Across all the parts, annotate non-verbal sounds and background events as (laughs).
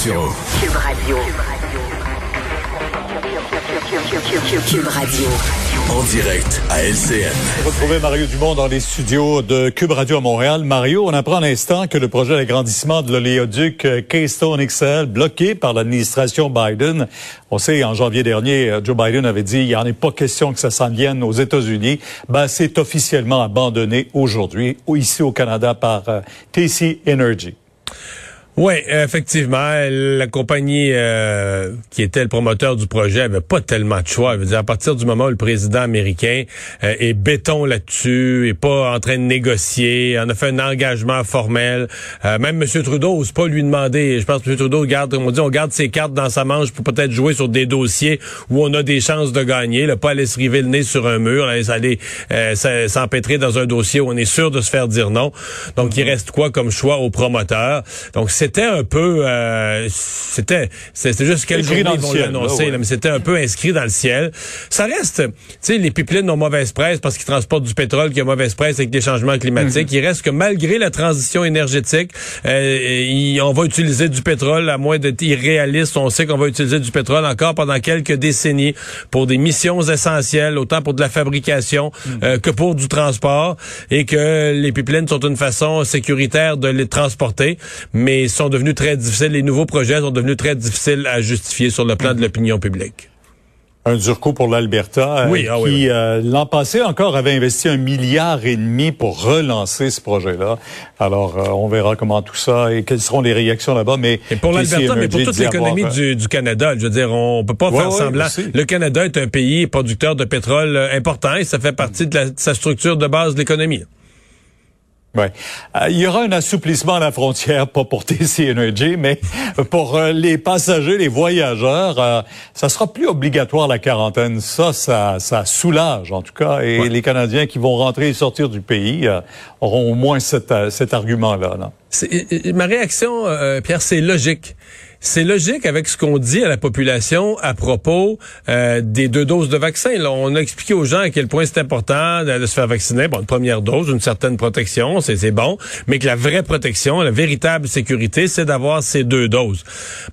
Cube Radio. Cube Radio. En direct à LCN. Retrouver Mario Dumont dans les studios de Cube Radio à Montréal. Mario, on apprend à l'instant que le projet d'agrandissement de l'oléoduc Keystone XL, bloqué par l'administration Biden, on sait, en janvier dernier, Joe Biden avait dit, il n'y en est pas question que ça s'en vienne aux États-Unis. Ben, c'est officiellement abandonné aujourd'hui, ici au Canada, par euh, TC Energy. Oui, effectivement, la compagnie euh, qui était le promoteur du projet avait pas tellement de choix. Je veux dire, à partir du moment où le président américain euh, est béton là-dessus, est pas en train de négocier, en a fait un engagement formel. Euh, même M. Trudeau n'ose pas lui demander. Je pense que M. Trudeau garde, on dit, on garde ses cartes dans sa manche pour peut-être jouer sur des dossiers où on a des chances de gagner. Là, pas aller se river le nez sur un mur, aller s'empêtrer dans un dossier où on est sûr de se faire dire non. Donc, il reste quoi comme choix au promoteur? Donc, c'est c'était un peu, euh, c'était, c'était juste quelques jours ils vont l'annoncer, mais c'était un peu inscrit dans le ciel. Ça reste, tu sais, les pipelines ont mauvaise presse parce qu'ils transportent du pétrole qui a mauvaise presse avec des changements climatiques. Mhm. Il reste que malgré la transition énergétique, euh, on va utiliser du pétrole à moins d'être irréaliste. On sait qu'on va utiliser du pétrole encore pendant quelques décennies pour des missions essentielles, autant pour de la fabrication mhm. euh, que pour du transport, et que les pipelines sont une façon sécuritaire de les transporter, mais sont devenus très difficiles, les nouveaux projets sont devenus très difficiles à justifier sur le plan de l'opinion publique un dur coup pour l'Alberta, euh, oui, ah qui euh, l'an passé encore avait investi un milliard et demi pour relancer ce projet-là. Alors, euh, on verra comment tout ça et quelles seront les réactions là-bas. Mais et pour l'Alberta, mais pour toute l'économie du, du, Canada, je veux dire, on peut pas faire semblant. Le Canada est un pays producteur de pétrole important et ça fait partie de, de sa structure de base de l'économie. Ouais. Euh, il y aura un assouplissement à la frontière, pas pour (laughs) TC Energy, mais pour euh, les passagers, les voyageurs. Euh, ça sera plus obligatoire la quarantaine. Ça, ça, ça soulage en tout cas. Et les Canadiens qui vont rentrer et sortir du pays auront au moins cet, cet argument-là. Là. Ma réaction, Pierre, c'est logique. C'est logique avec ce qu'on dit à la population à propos euh, des deux doses de vaccin. Là, on a expliqué aux gens à quel point c'est important de, se faire vacciner. Bon, une première dose, une certaine protection, c'est bon, mais que la vraie protection, la véritable sécurité, c'est d'avoir ces deux doses.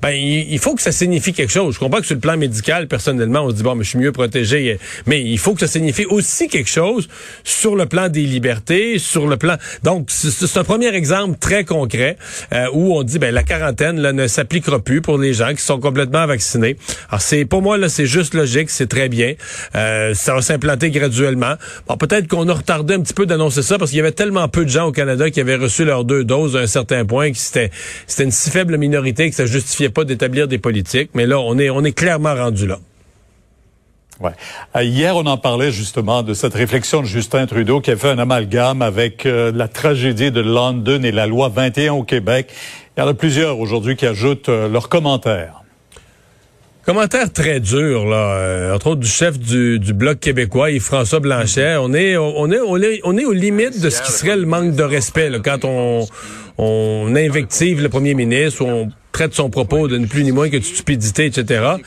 Ben, il, faut que ça signifie quelque chose. Je comprends que sur le plan médical, personnellement, on se dit bon, mais je suis mieux protégé, mais il faut que ça signifie aussi quelque chose sur le plan des libertés, sur le plan. Donc, c'est un premier exemple très concret euh, où on dit ben la quarantaine là, ne s'appliquera plus pour les gens qui sont complètement vaccinés. Alors c'est pour moi là, c'est juste logique, c'est très bien. Euh, ça va s'implanter graduellement. Bon, peut-être qu'on a retardé un petit peu d'annoncer ça parce qu'il y avait tellement peu de gens au Canada qui avaient reçu leurs deux doses à un certain point que c'était c'était une si faible minorité que ça justifiait pas d'établir des politiques. Mais là, on est on est clairement rendu là. Ouais. Euh, hier, on en parlait justement de cette réflexion de Justin Trudeau qui a fait un amalgame avec euh, la tragédie de London et la loi 21 au Québec. Il y en a plusieurs aujourd'hui qui ajoutent euh, leurs commentaires. Commentaire très dur, là, entre autres du chef du, Bloc québécois, Yves François Blanchet. On est, on est, on est, on est aux limites de ce qui serait le manque de respect là, quand on, on invective le premier ministre on traite son propos de ni plus ni moins que de stupidité, etc.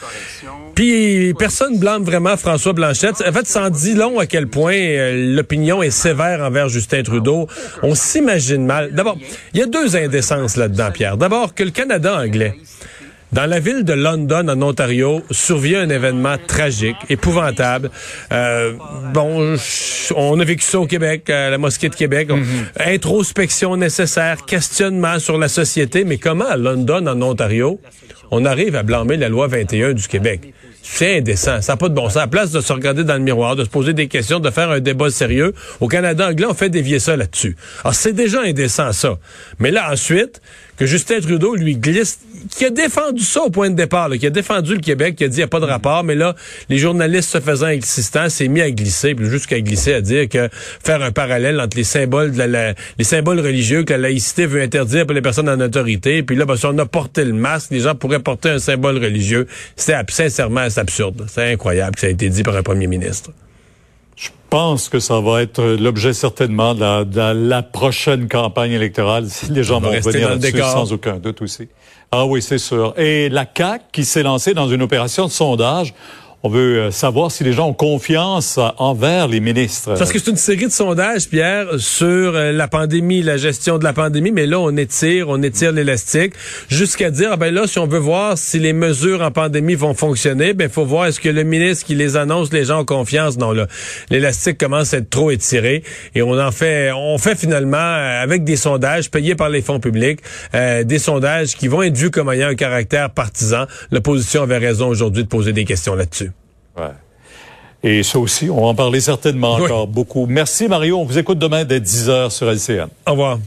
Puis personne blâme vraiment François Blanchette. En fait, ça en dit long à quel point euh, l'opinion est sévère envers Justin Trudeau. On s'imagine mal. D'abord, il y a deux indécences là-dedans, Pierre. D'abord, que le Canada anglais, dans la ville de London, en Ontario, survient un événement tragique, épouvantable. Euh, bon, on a vécu ça au Québec, à la mosquée de Québec. Mhm. Introspection nécessaire, questionnement sur la société. Mais comment à London, en Ontario, on arrive à blâmer la loi 21 du Québec? C'est indécent. Ça n'a pas de bon sens. À la place de se regarder dans le miroir, de se poser des questions, de faire un débat sérieux, au Canada anglais, on fait dévier ça là-dessus. Alors, c'est déjà indécent, ça. Mais là, ensuite, que Justin Trudeau lui glisse, qui a défendu ça au point de départ, qui a défendu le Québec, qui a dit qu'il n'y a pas de rapport, mais là, les journalistes se faisant existants s'est mis à glisser, puis jusqu'à glisser, à dire que faire un parallèle entre les symboles de la, les symboles religieux que la laïcité veut interdire pour les personnes en autorité, puis là, ben, si on a porté le masque, les gens pourraient porter un symbole religieux. C'est sincèrement, c'est absurde. C'est incroyable que ça a été dit par un premier ministre. Je pense que ça va être l'objet certainement de la, prochaine campagne électorale. Les gens vont revenir là-dessus sans aucun doute aussi. Ah oui, c'est sûr. Et la CAQ qui s'est lancée dans une opération de sondage on veut euh, savoir si les gens ont confiance envers les ministres. Parce que c'est une série de sondages, Pierre, sur euh, la pandémie, la gestion de la pandémie, mais là, on étire, on étire l'élastique jusqu'à dire, ah ben là, si on veut voir si les mesures en pandémie vont fonctionner, ben faut voir est-ce que le ministre qui les annonce, les gens ont confiance? Non, là, l'élastique commence à être trop étiré et on en fait, on fait finalement euh, avec des sondages payés par les fonds publics, des sondages qui vont être vus comme ayant un caractère partisan. L'opposition avait raison aujourd'hui de poser des questions là-dessus. Et ça aussi, on va en parler certainement encore beaucoup. Merci Mario, on vous écoute demain dès 10h sur LCN. Au revoir.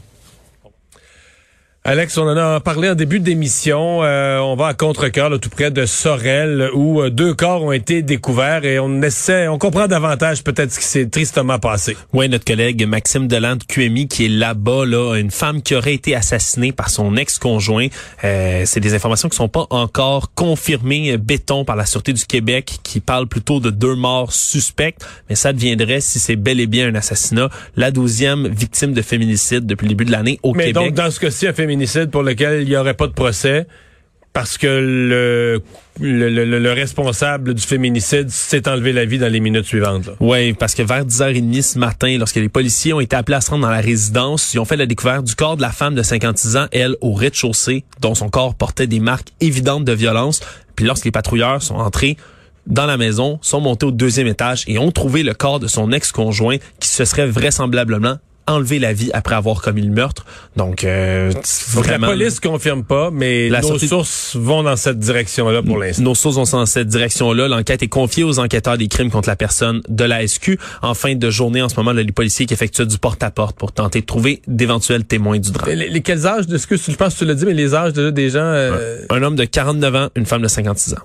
Alex, on en a parlé en début d'émission. Euh, on va à contre-cœur, tout près de Sorel, où euh, deux corps ont été découverts et on essaie, on comprend davantage peut-être ce qui s'est tristement passé. Oui, notre collègue Maxime Delande QMI qui est là-bas, là, une femme qui aurait été assassinée par son ex-conjoint. Euh, c'est des informations qui sont pas encore confirmées, béton par la Sûreté du Québec, qui parle plutôt de deux morts suspectes, mais ça deviendrait, si c'est bel et bien un assassinat, la douzième victime de féminicide depuis le début de l'année au mais Québec. Donc, dans ce cas-ci, un féminicide pour lequel il n'y aurait pas de procès parce que le, le, responsable du féminicide s'est enlevé la vie dans les minutes suivantes. Oui, parce que vers 10h30 ce matin, lorsque les policiers ont été appelés à se rendre dans la résidence, ils ont fait la découverte du corps de la femme de 56 ans, elle, au rez-de-chaussée, dont son corps portait des marques évidentes de violence. Puis lorsque les patrouilleurs sont entrés dans la maison, sont montés au deuxième étage et ont trouvé le corps de son ex-conjoint qui se serait vraisemblablement enlever la vie après avoir commis le meurtre. Donc, euh, vraiment, la police confirme pas, mais nos sources vont dans cette direction-là pour l'instant. Nos sources vont dans cette direction-là. L'enquête est confiée aux enquêteurs des crimes contre la personne de la SQ. En fin de journée, en ce moment, là, les policiers qui effectuent du porte-à-porte pour tenter de trouver d'éventuels témoins du drame. Les, quels âges de ce que je pense que tu l'as dit, mais les âges de, des gens. Euh... Un homme de 49 ans, une femme de 56 ans.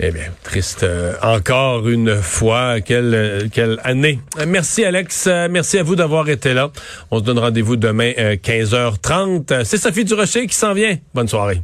Eh bien, triste euh, encore une fois. Quelle, euh, quelle année. Euh, merci Alex. merci à vous d'avoir été là. On se donne rendez-vous demain 15h30. C'est Sophie Durocher qui s'en vient. Bonne soirée.